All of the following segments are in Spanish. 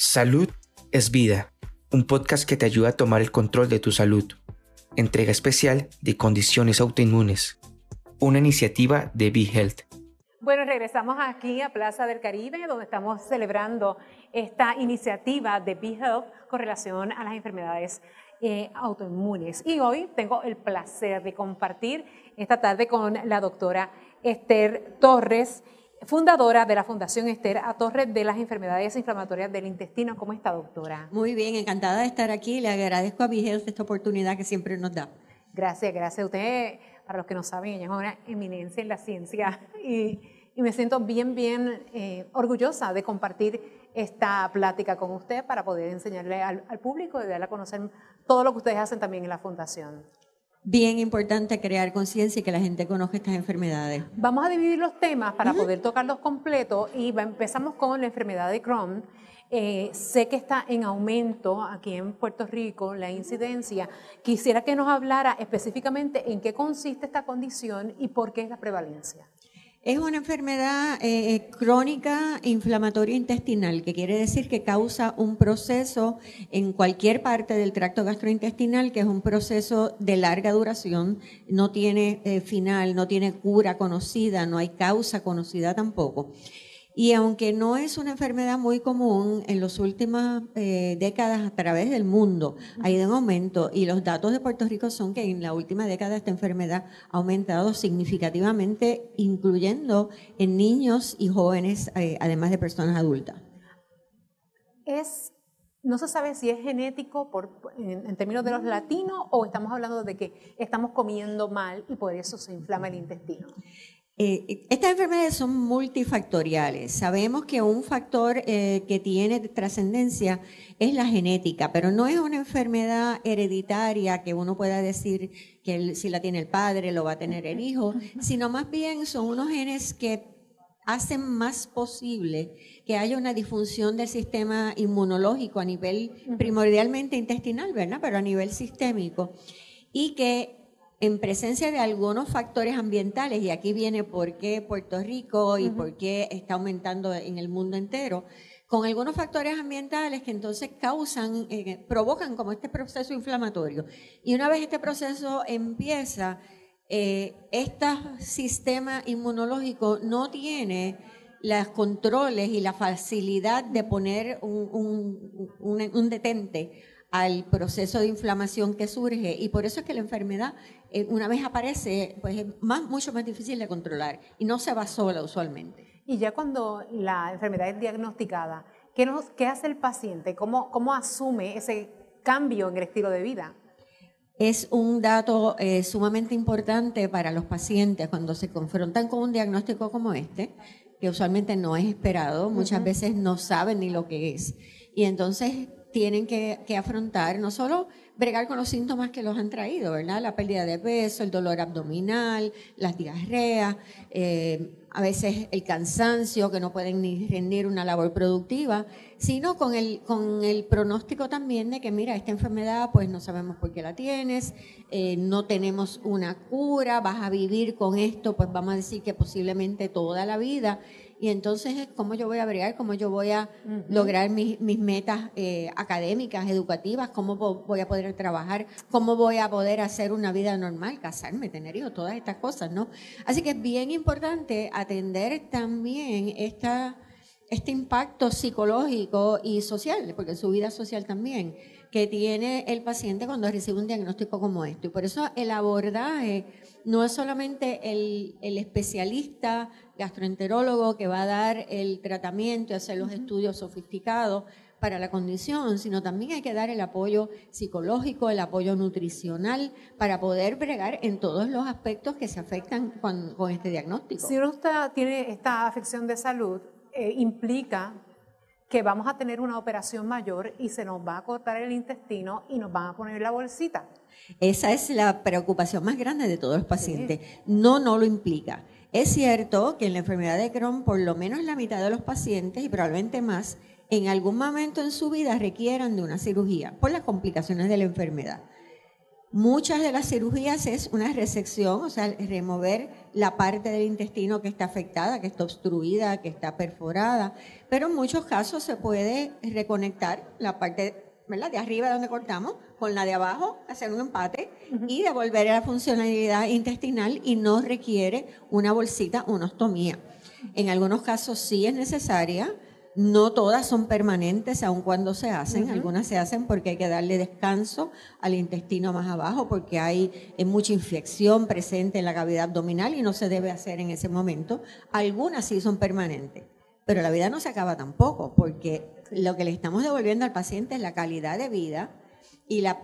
Salud es vida, un podcast que te ayuda a tomar el control de tu salud. Entrega especial de condiciones autoinmunes. Una iniciativa de BeHealth. Bueno, regresamos aquí a Plaza del Caribe, donde estamos celebrando esta iniciativa de BeHealth con relación a las enfermedades eh, autoinmunes. Y hoy tengo el placer de compartir esta tarde con la doctora Esther Torres fundadora de la Fundación Esther a Torres de las enfermedades inflamatorias del intestino. ¿Cómo está, doctora? Muy bien, encantada de estar aquí. Le agradezco a Vigel esta oportunidad que siempre nos da. Gracias, gracias. Usted, para los que no saben, ella es una eminencia en la ciencia y, me siento bien, bien eh, orgullosa de compartir esta plática con usted para poder enseñarle al, al público y darle a conocer todo lo que ustedes hacen también en la Fundación bien importante crear conciencia y que la gente conozca estas enfermedades. Vamos a dividir los temas para poder tocarlos completos y empezamos con la enfermedad de Crohn. Eh, sé que está en aumento aquí en Puerto Rico la incidencia. Quisiera que nos hablara específicamente en qué consiste esta condición y por qué es la prevalencia. Es una enfermedad eh, eh, crónica inflamatoria intestinal, que quiere decir que causa un proceso en cualquier parte del tracto gastrointestinal, que es un proceso de larga duración, no tiene eh, final, no tiene cura conocida, no hay causa conocida tampoco. Y aunque no es una enfermedad muy común, en las últimas eh, décadas a través del mundo ha ido en aumento y los datos de Puerto Rico son que en la última década esta enfermedad ha aumentado significativamente, incluyendo en niños y jóvenes, eh, además de personas adultas. Es no se sabe si es genético por, en, términos de los latinos o estamos hablando de que estamos comiendo mal y por eso se inflama el intestino. Eh, estas enfermedades son multifactoriales. Sabemos que un factor eh, que tiene trascendencia es la genética, pero no es una enfermedad hereditaria que uno pueda decir que si la tiene el padre lo va a tener el hijo, sino más bien son unos genes que hacen más posible que haya una disfunción del sistema inmunológico a nivel primordialmente intestinal, ¿verdad? Pero a nivel sistémico y que en presencia de algunos factores ambientales, y aquí viene por qué Puerto Rico y por qué está aumentando en el mundo entero, con algunos factores ambientales que entonces causan, eh, provocan como este proceso inflamatorio. Y una vez este proceso empieza, eh, este sistema inmunológico no tiene los controles y la facilidad de poner un, un detente al proceso de inflamación que surge y por eso es que la enfermedad eh, una vez aparece pues es más, mucho más difícil de controlar y no se va sola usualmente. Y ya cuando la enfermedad es diagnosticada, ¿qué, nos, qué hace el paciente? ¿Cómo, ¿Cómo asume ese cambio en el estilo de vida? Es un dato eh, sumamente importante para los pacientes cuando se confrontan con un diagnóstico como este, que usualmente no es esperado, muchas veces no saben ni lo que es. Y entonces tienen que, afrontar no solo bregar con los síntomas que los han traído, ¿verdad? La pérdida de peso, el dolor abdominal, las diarreas, eh, a veces el cansancio, que no pueden ni rendir una labor productiva, sino con el, con el pronóstico también de que, mira, esta enfermedad, pues no sabemos por qué la tienes, eh, no tenemos una cura, vas a vivir con esto, pues vamos a decir que posiblemente toda la vida y entonces cómo yo voy a bregar, cómo yo voy a lograr mis, metas eh, académicas, educativas, cómo voy a poder trabajar, cómo voy a poder hacer una vida normal, casarme, tener hijos, todas estas cosas, ¿no? Así que es bien importante atender también esta, este impacto psicológico y social, porque su vida social también, que tiene el paciente cuando recibe un diagnóstico como esto. Y por eso el abordaje no es solamente el, el especialista gastroenterólogo que va a dar el tratamiento y hacer los estudios sofisticados para la condición, sino también hay que dar el apoyo psicológico, el apoyo nutricional para poder bregar en todos los aspectos que se afectan con, este diagnóstico. Si uno tiene esta afección de salud, eh, implica que vamos a tener una operación mayor y se nos va a cortar el intestino y nos van a poner la bolsita. Esa es la preocupación más grande de todos los pacientes. No, no lo implica. Es cierto que en la enfermedad de Crohn, por lo menos la mitad de los pacientes, y probablemente más, en algún momento en su vida requieran de una cirugía por las complicaciones de la enfermedad. Muchas de las cirugías es una resección, o sea, remover la parte del intestino que está afectada, que está obstruida, que está perforada, pero en muchos casos se puede reconectar la parte ¿verdad? de arriba donde cortamos con la de abajo, hacer un empate y devolver a la funcionalidad intestinal y no requiere una bolsita, una ostomía. En algunos casos sí es necesaria, no todas son permanentes, aun cuando se hacen. Algunas se hacen porque hay que darle descanso al intestino más abajo, porque hay eh, mucha infección presente en la cavidad abdominal y no se debe hacer en ese momento. Algunas sí son permanentes. Pero la vida no se acaba tampoco, porque lo que le estamos devolviendo al paciente es la calidad de vida y la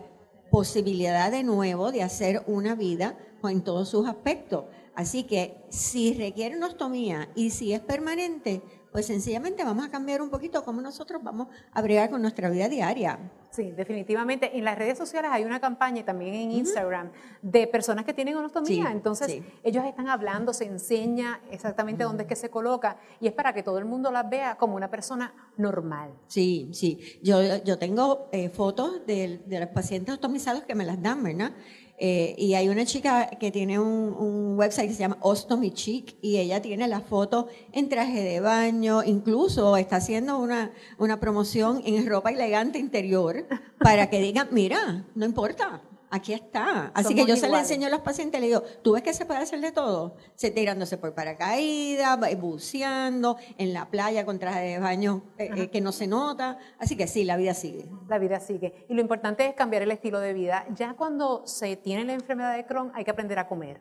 posibilidad de nuevo de hacer una vida en todos sus aspectos. Así que si requiere una ostomía y si es permanente, pues sencillamente vamos a cambiar un poquito cómo nosotros vamos a bregar con nuestra vida diaria. Sí, definitivamente. En las redes sociales hay una campaña y también en Instagram de personas que tienen onostomía. Entonces, ellos están hablando, se enseña exactamente dónde es que se coloca y es para que todo el mundo las vea como una persona normal. Sí, sí. Yo, yo tengo eh, fotos de, de los pacientes ostomizados que me las dan, ¿verdad? Eh, y hay una chica que tiene un, website que se llama Ostomy Chic y ella tiene la foto en traje de baño, incluso está haciendo una, una promoción en ropa elegante interior para que digan, mira, no importa, aquí está. Así que yo se le enseño a los pacientes, le digo, tú ves que se puede hacer de todo, se tirándose por paracaídas, buceando, en la playa con traje de baño eh, eh, que no se nota. Así que sí, la vida sigue. La vida sigue. Y lo importante es cambiar el estilo de vida. Ya cuando se tiene la enfermedad de Crohn hay que aprender a comer.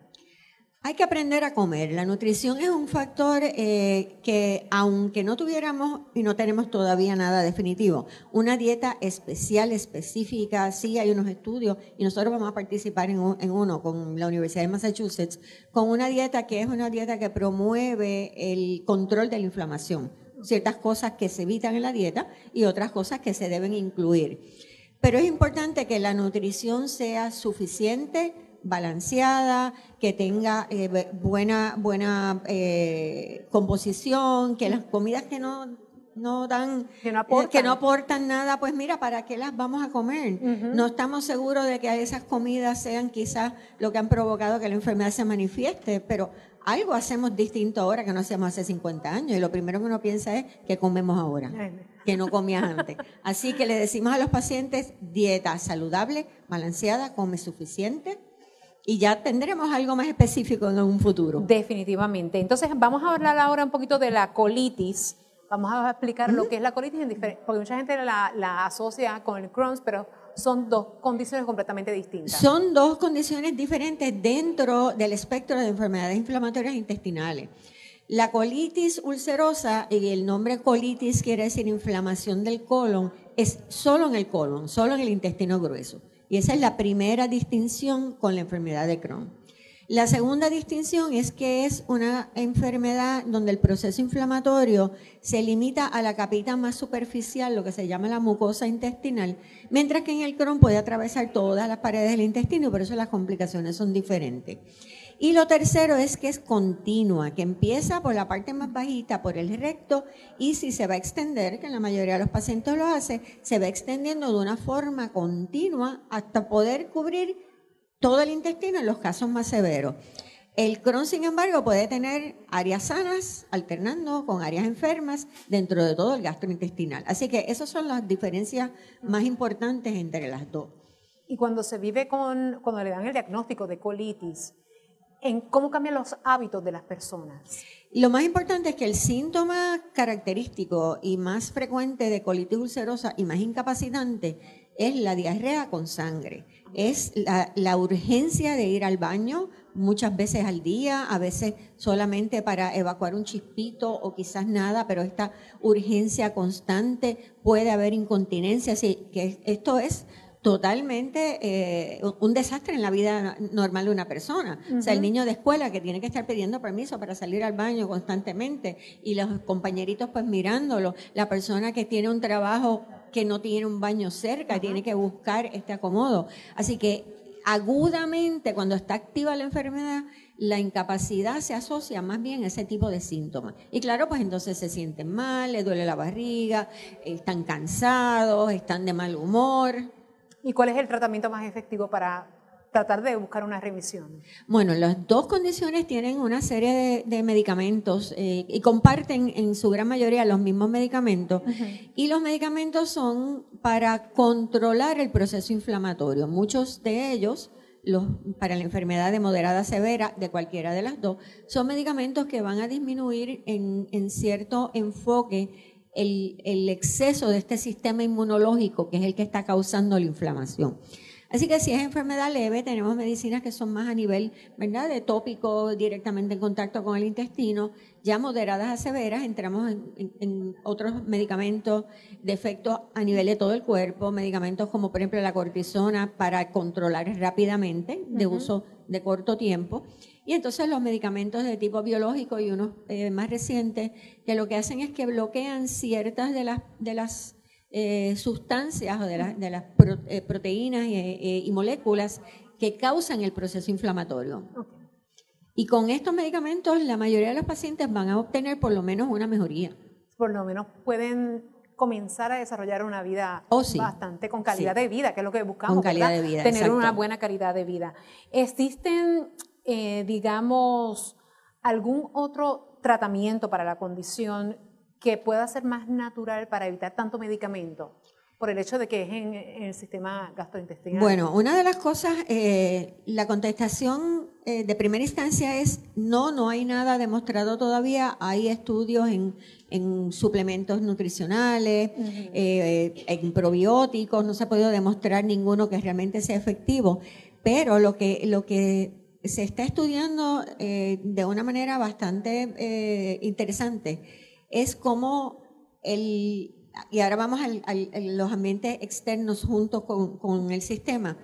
Hay que aprender a comer. La nutrición es un factor eh, que, aunque no tuviéramos y no tenemos todavía nada definitivo, una dieta especial, específica, sí hay unos estudios y nosotros vamos a participar en, uno con la Universidad de Massachusetts, con una dieta que es una dieta que promueve el control de la inflamación. Ciertas cosas que se evitan en la dieta y otras cosas que se deben incluir. Pero es importante que la nutrición sea suficiente, balanceada, que tenga eh, buena, buena eh, composición, que las comidas que no, no dan, que no, aportan. que no, aportan. nada, pues mira, ¿para qué las vamos a comer? No estamos seguros de que esas comidas sean quizás lo que han provocado que la enfermedad se manifieste, pero algo hacemos distinto ahora que no hacíamos hace 50 años y lo primero que uno piensa es que comemos ahora, que no comías antes. Así que le decimos a los pacientes dieta saludable, balanceada, come suficiente, y ya tendremos algo más específico en un futuro. Definitivamente. Entonces, vamos a hablar ahora un poquito de la colitis. Vamos a explicar lo que es la colitis, porque mucha gente la, asocia con el Crohn's, pero son dos condiciones completamente distintas. Son dos condiciones diferentes dentro del espectro de enfermedades inflamatorias intestinales. La colitis ulcerosa, y el nombre colitis quiere decir inflamación del colon, es solo en el colon, solo en el intestino grueso. Y esa es la primera distinción con la enfermedad de Crohn. La segunda distinción es que es una enfermedad donde el proceso inflamatorio se limita a la capita más superficial, lo que se llama la mucosa intestinal, mientras que en el Crohn puede atravesar todas las paredes del intestino, por eso las complicaciones son diferentes. Y lo tercero es que es continua, que empieza por la parte más bajita, por el recto, y si se va a extender, que en la mayoría de los pacientes lo hace, se va extendiendo de una forma continua hasta poder cubrir todo el intestino en los casos más severos. El Crohn, sin embargo, puede tener áreas sanas alternando con áreas enfermas dentro de todo el gastrointestinal. Así que esas son las diferencias más importantes entre las dos. Y cuando se vive con, cuando le dan el diagnóstico de colitis, en cómo cambian los hábitos de las personas. Lo más importante es que el síntoma característico y más frecuente de colitis ulcerosa y más incapacitante es la diarrea con sangre. Es la, urgencia de ir al baño muchas veces al día, a veces solamente para evacuar un chispito o quizás nada, pero esta urgencia constante puede haber incontinencia, así que esto es totalmente eh, un desastre en la vida normal de una persona. O sea, el niño de escuela que tiene que estar pidiendo permiso para salir al baño constantemente y los compañeritos pues mirándolo, la persona que tiene un trabajo que no tiene un baño cerca, tiene que buscar este acomodo. Así que agudamente cuando está activa la enfermedad, la incapacidad se asocia más bien a ese tipo de síntomas. Y claro, pues entonces se sienten mal, le duele la barriga, están cansados, están de mal humor. ¿Y cuál es el tratamiento más efectivo para tratar de buscar una remisión? Bueno, las dos condiciones tienen una serie de, medicamentos eh, y comparten en su gran mayoría los mismos medicamentos. Y los medicamentos son para controlar el proceso inflamatorio. Muchos de ellos, los, para la enfermedad de moderada severa, de cualquiera de las dos, son medicamentos que van a disminuir en, en cierto enfoque el, el exceso de este sistema inmunológico, que es el que está causando la inflamación. Así que si es enfermedad leve, tenemos medicinas que son más a nivel, ¿verdad?, de tópico, directamente en contacto con el intestino. Ya moderadas a severas, entramos en, otros medicamentos de efecto a nivel de todo el cuerpo, medicamentos como por ejemplo la cortisona para controlar rápidamente, de uso de corto tiempo. Y entonces los medicamentos de tipo biológico y unos eh, más recientes, que lo que hacen es que bloquean ciertas de las, de las eh, sustancias o de, las eh, proteínas eh, y moléculas que causan el proceso inflamatorio. Y con estos medicamentos la mayoría de los pacientes van a obtener por lo menos una mejoría. Por lo menos pueden comenzar a desarrollar una vida oh, bastante con calidad de vida, que es lo que buscamos. Con calidad de vida. Tener una buena calidad de vida. ¿Existen, digamos, algún otro tratamiento para la condición que pueda ser más natural para evitar tanto medicamento? por el hecho de que es en, el sistema gastrointestinal? Bueno, una de las cosas, eh, la contestación eh, de primera instancia es no, no hay nada demostrado todavía. Hay estudios en, suplementos nutricionales, eh, en probióticos, no se ha podido demostrar ninguno que realmente sea efectivo, pero lo que, lo que se está estudiando de una manera bastante interesante es como el, y ahora vamos a los ambientes externos junto con, el sistema.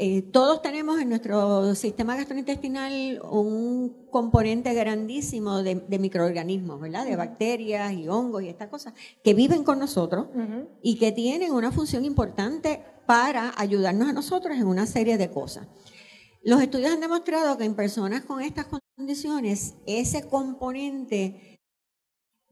Eh, todos tenemos en nuestro sistema gastrointestinal un componente grandísimo de, microorganismos, ¿verdad? De bacterias y hongos y estas cosas que viven con nosotros y que tienen una función importante para ayudarnos a nosotros en una serie de cosas. Los estudios han demostrado que en personas con estas condiciones, ese componente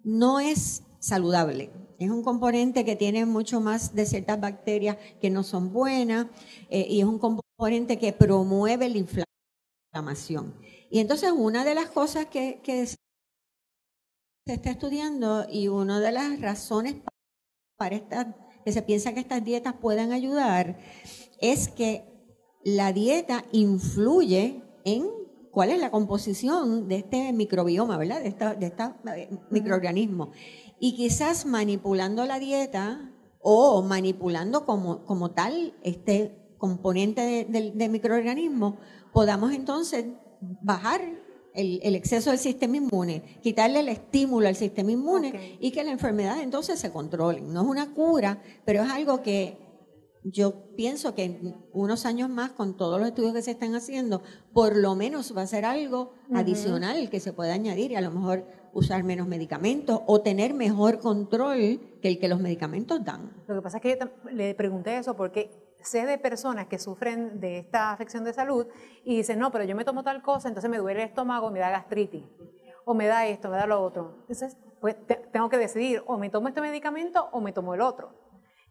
no es saludable. Es un componente que tiene mucho más de ciertas bacterias que no son buenas eh, y es un componente que promueve la inflamación. Y entonces una de las cosas que, se está estudiando y una de las razones para que se piensa que estas dietas puedan ayudar es que la dieta influye en cuál es la composición de este microbioma, ¿verdad? De esta, de eh, microorganismo. Y quizás manipulando la dieta o manipulando como, como tal este componente de, microorganismo, podamos entonces bajar el, exceso del sistema inmune, quitarle el estímulo al sistema inmune y que la enfermedad entonces se controle. No es una cura, pero es algo que yo pienso que en unos años más, con todos los estudios que se están haciendo, por lo menos va a ser algo adicional que se pueda añadir y a lo mejor usar menos medicamentos o tener mejor control que el que los medicamentos dan. Lo que pasa es que le pregunté eso porque sé de personas que sufren de esta afección de salud y dicen, no, pero yo me tomo tal cosa, entonces me duele el estómago, me da gastritis, o me da esto, me da lo otro. Entonces, pues tengo que decidir, o me tomo este medicamento o me tomo el otro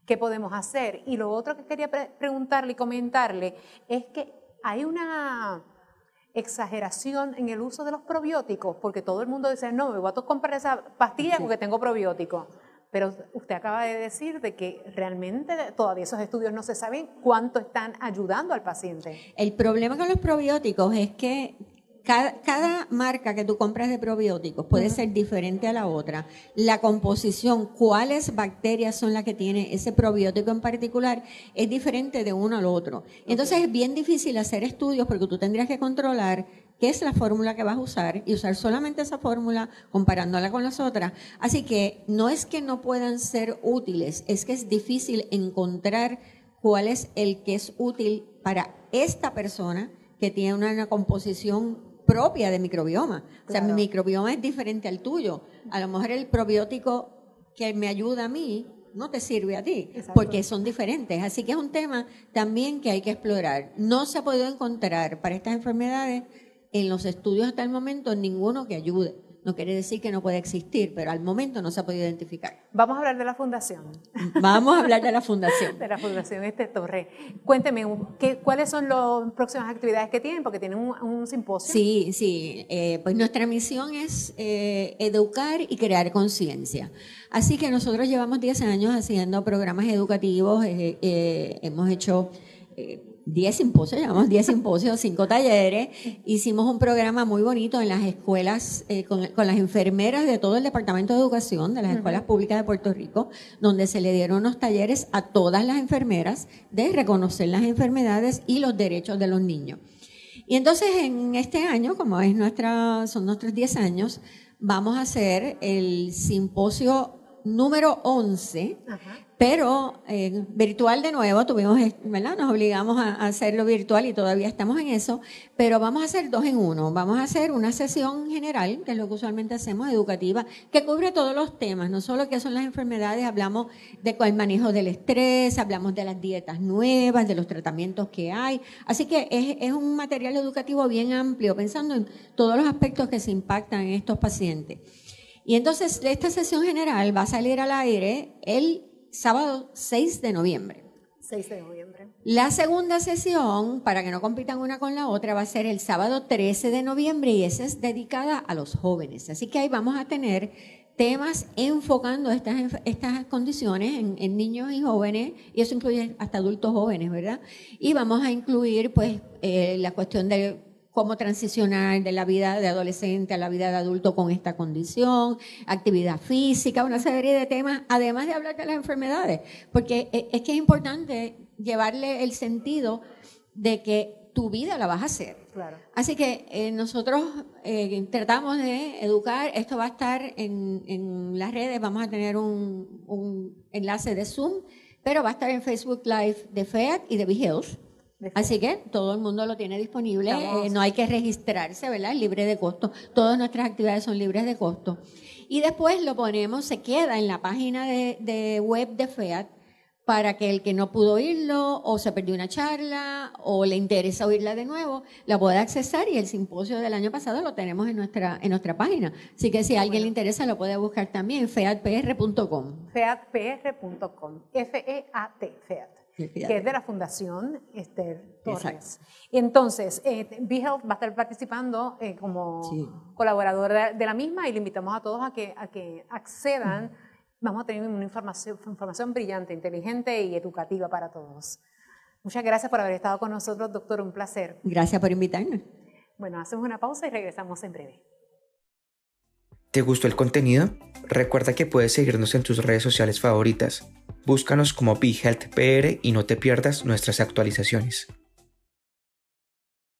qué podemos hacer. Y lo otro que quería preguntarle y comentarle es que hay una exageración en el uso de los probióticos, porque todo el mundo dice, no, me voy a comprar esa pastilla porque tengo probióticos. Pero usted acaba de decir de que realmente todavía esos estudios no se saben cuánto están ayudando al paciente. El problema con los probióticos es que cada, marca que tú compras de probióticos puede ser diferente a la otra. La composición, cuáles bacterias son las que tiene ese probiótico en particular, es diferente de uno al otro. Entonces es bien difícil hacer estudios porque tú tendrías que controlar qué es la fórmula que vas a usar y usar solamente esa fórmula comparándola con las otras. Así que no es que no puedan ser útiles, es que es difícil encontrar cuál es el que es útil para esta persona que tiene una composición propia de microbioma. O sea, mi microbioma es diferente al tuyo. A lo mejor el probiótico que me ayuda a mí no te sirve a ti, porque son diferentes. Así que es un tema también que hay que explorar. No se ha podido encontrar para estas enfermedades en los estudios hasta el momento ninguno que ayude. No quiere decir que no pueda existir, pero al momento no se ha podido identificar. Vamos a hablar de la fundación. Vamos a hablar de la fundación. de la fundación Este Torre. Cuénteme, ¿qué, ¿cuáles son las próximas actividades que tienen? Porque tienen un, simposio. Sí, sí. Eh, pues nuestra misión es eh, educar y crear conciencia. Así que nosotros llevamos 10 años haciendo programas educativos, eh, hemos hecho 10 simposios, llamamos 10 simposios, 5 talleres. Hicimos un programa muy bonito en las escuelas eh, con, las enfermeras de todo el Departamento de Educación, de las escuelas públicas de Puerto Rico, donde se le dieron unos talleres a todas las enfermeras de reconocer las enfermedades y los derechos de los niños. Y entonces en este año, como es nuestra, son nuestros 10 años, vamos a hacer el simposio número 11 pero eh, virtual de nuevo, tuvimos, ¿verdad? Nos obligamos a, hacerlo virtual y todavía estamos en eso, pero vamos a hacer dos en uno. Vamos a hacer una sesión general, que es lo que usualmente hacemos, educativa, que cubre todos los temas, no solo qué son las enfermedades, hablamos de el manejo del estrés, hablamos de las dietas nuevas, de los tratamientos que hay. Así que es, es un material educativo bien amplio, pensando en todos los aspectos que se impactan en estos pacientes. Y entonces, esta sesión general va a salir al aire el sábado 6 de noviembre. 6 de noviembre. La segunda sesión, para que no compitan una con la otra, va a ser el sábado 13 de noviembre y esa es dedicada a los jóvenes. Así que ahí vamos a tener temas enfocando estas, estas condiciones en, niños y jóvenes, y eso incluye hasta adultos jóvenes, ¿verdad? Y vamos a incluir pues eh, la cuestión de cómo transicionar de la vida de adolescente a la vida de adulto con esta condición, actividad física, una serie de temas, además de hablar de las enfermedades, porque e, es que es importante llevarle el sentido de que tu vida la vas a hacer. Así que eh, nosotros eh, tratamos de educar, esto va a estar en, las redes, vamos a tener un, un, enlace de Zoom, pero va a estar en Facebook Live de FED y de BeHealth. Así que todo el mundo lo tiene disponible, eh, no hay que registrarse, ¿verdad? Libre de costo. Todas nuestras actividades son libres de costo. Y después lo ponemos, se queda en la página de, web de FEAT para que el que no pudo oírlo o se perdió una charla o le interesa oírla de nuevo, la pueda accesar y el simposio del año pasado lo tenemos en nuestra, en nuestra página. Así que si a alguien le interesa lo puede buscar también, featpr.com. featpr.com, F-E-A-T, FEAT que es de la Fundación Esther Torres. Y entonces, eh, BeHealth va a estar participando eh, como colaborador de, la misma y le invitamos a todos a que, a que accedan. Vamos a tener una información, información brillante, inteligente y educativa para todos. Muchas gracias por haber estado con nosotros, doctor. Un placer. Gracias por invitarnos. Bueno, hacemos una pausa y regresamos en breve. ¿Te gustó el contenido? Recuerda que puedes seguirnos en tus redes sociales favoritas. Búscanos como BeHealthPR y no te pierdas nuestras actualizaciones.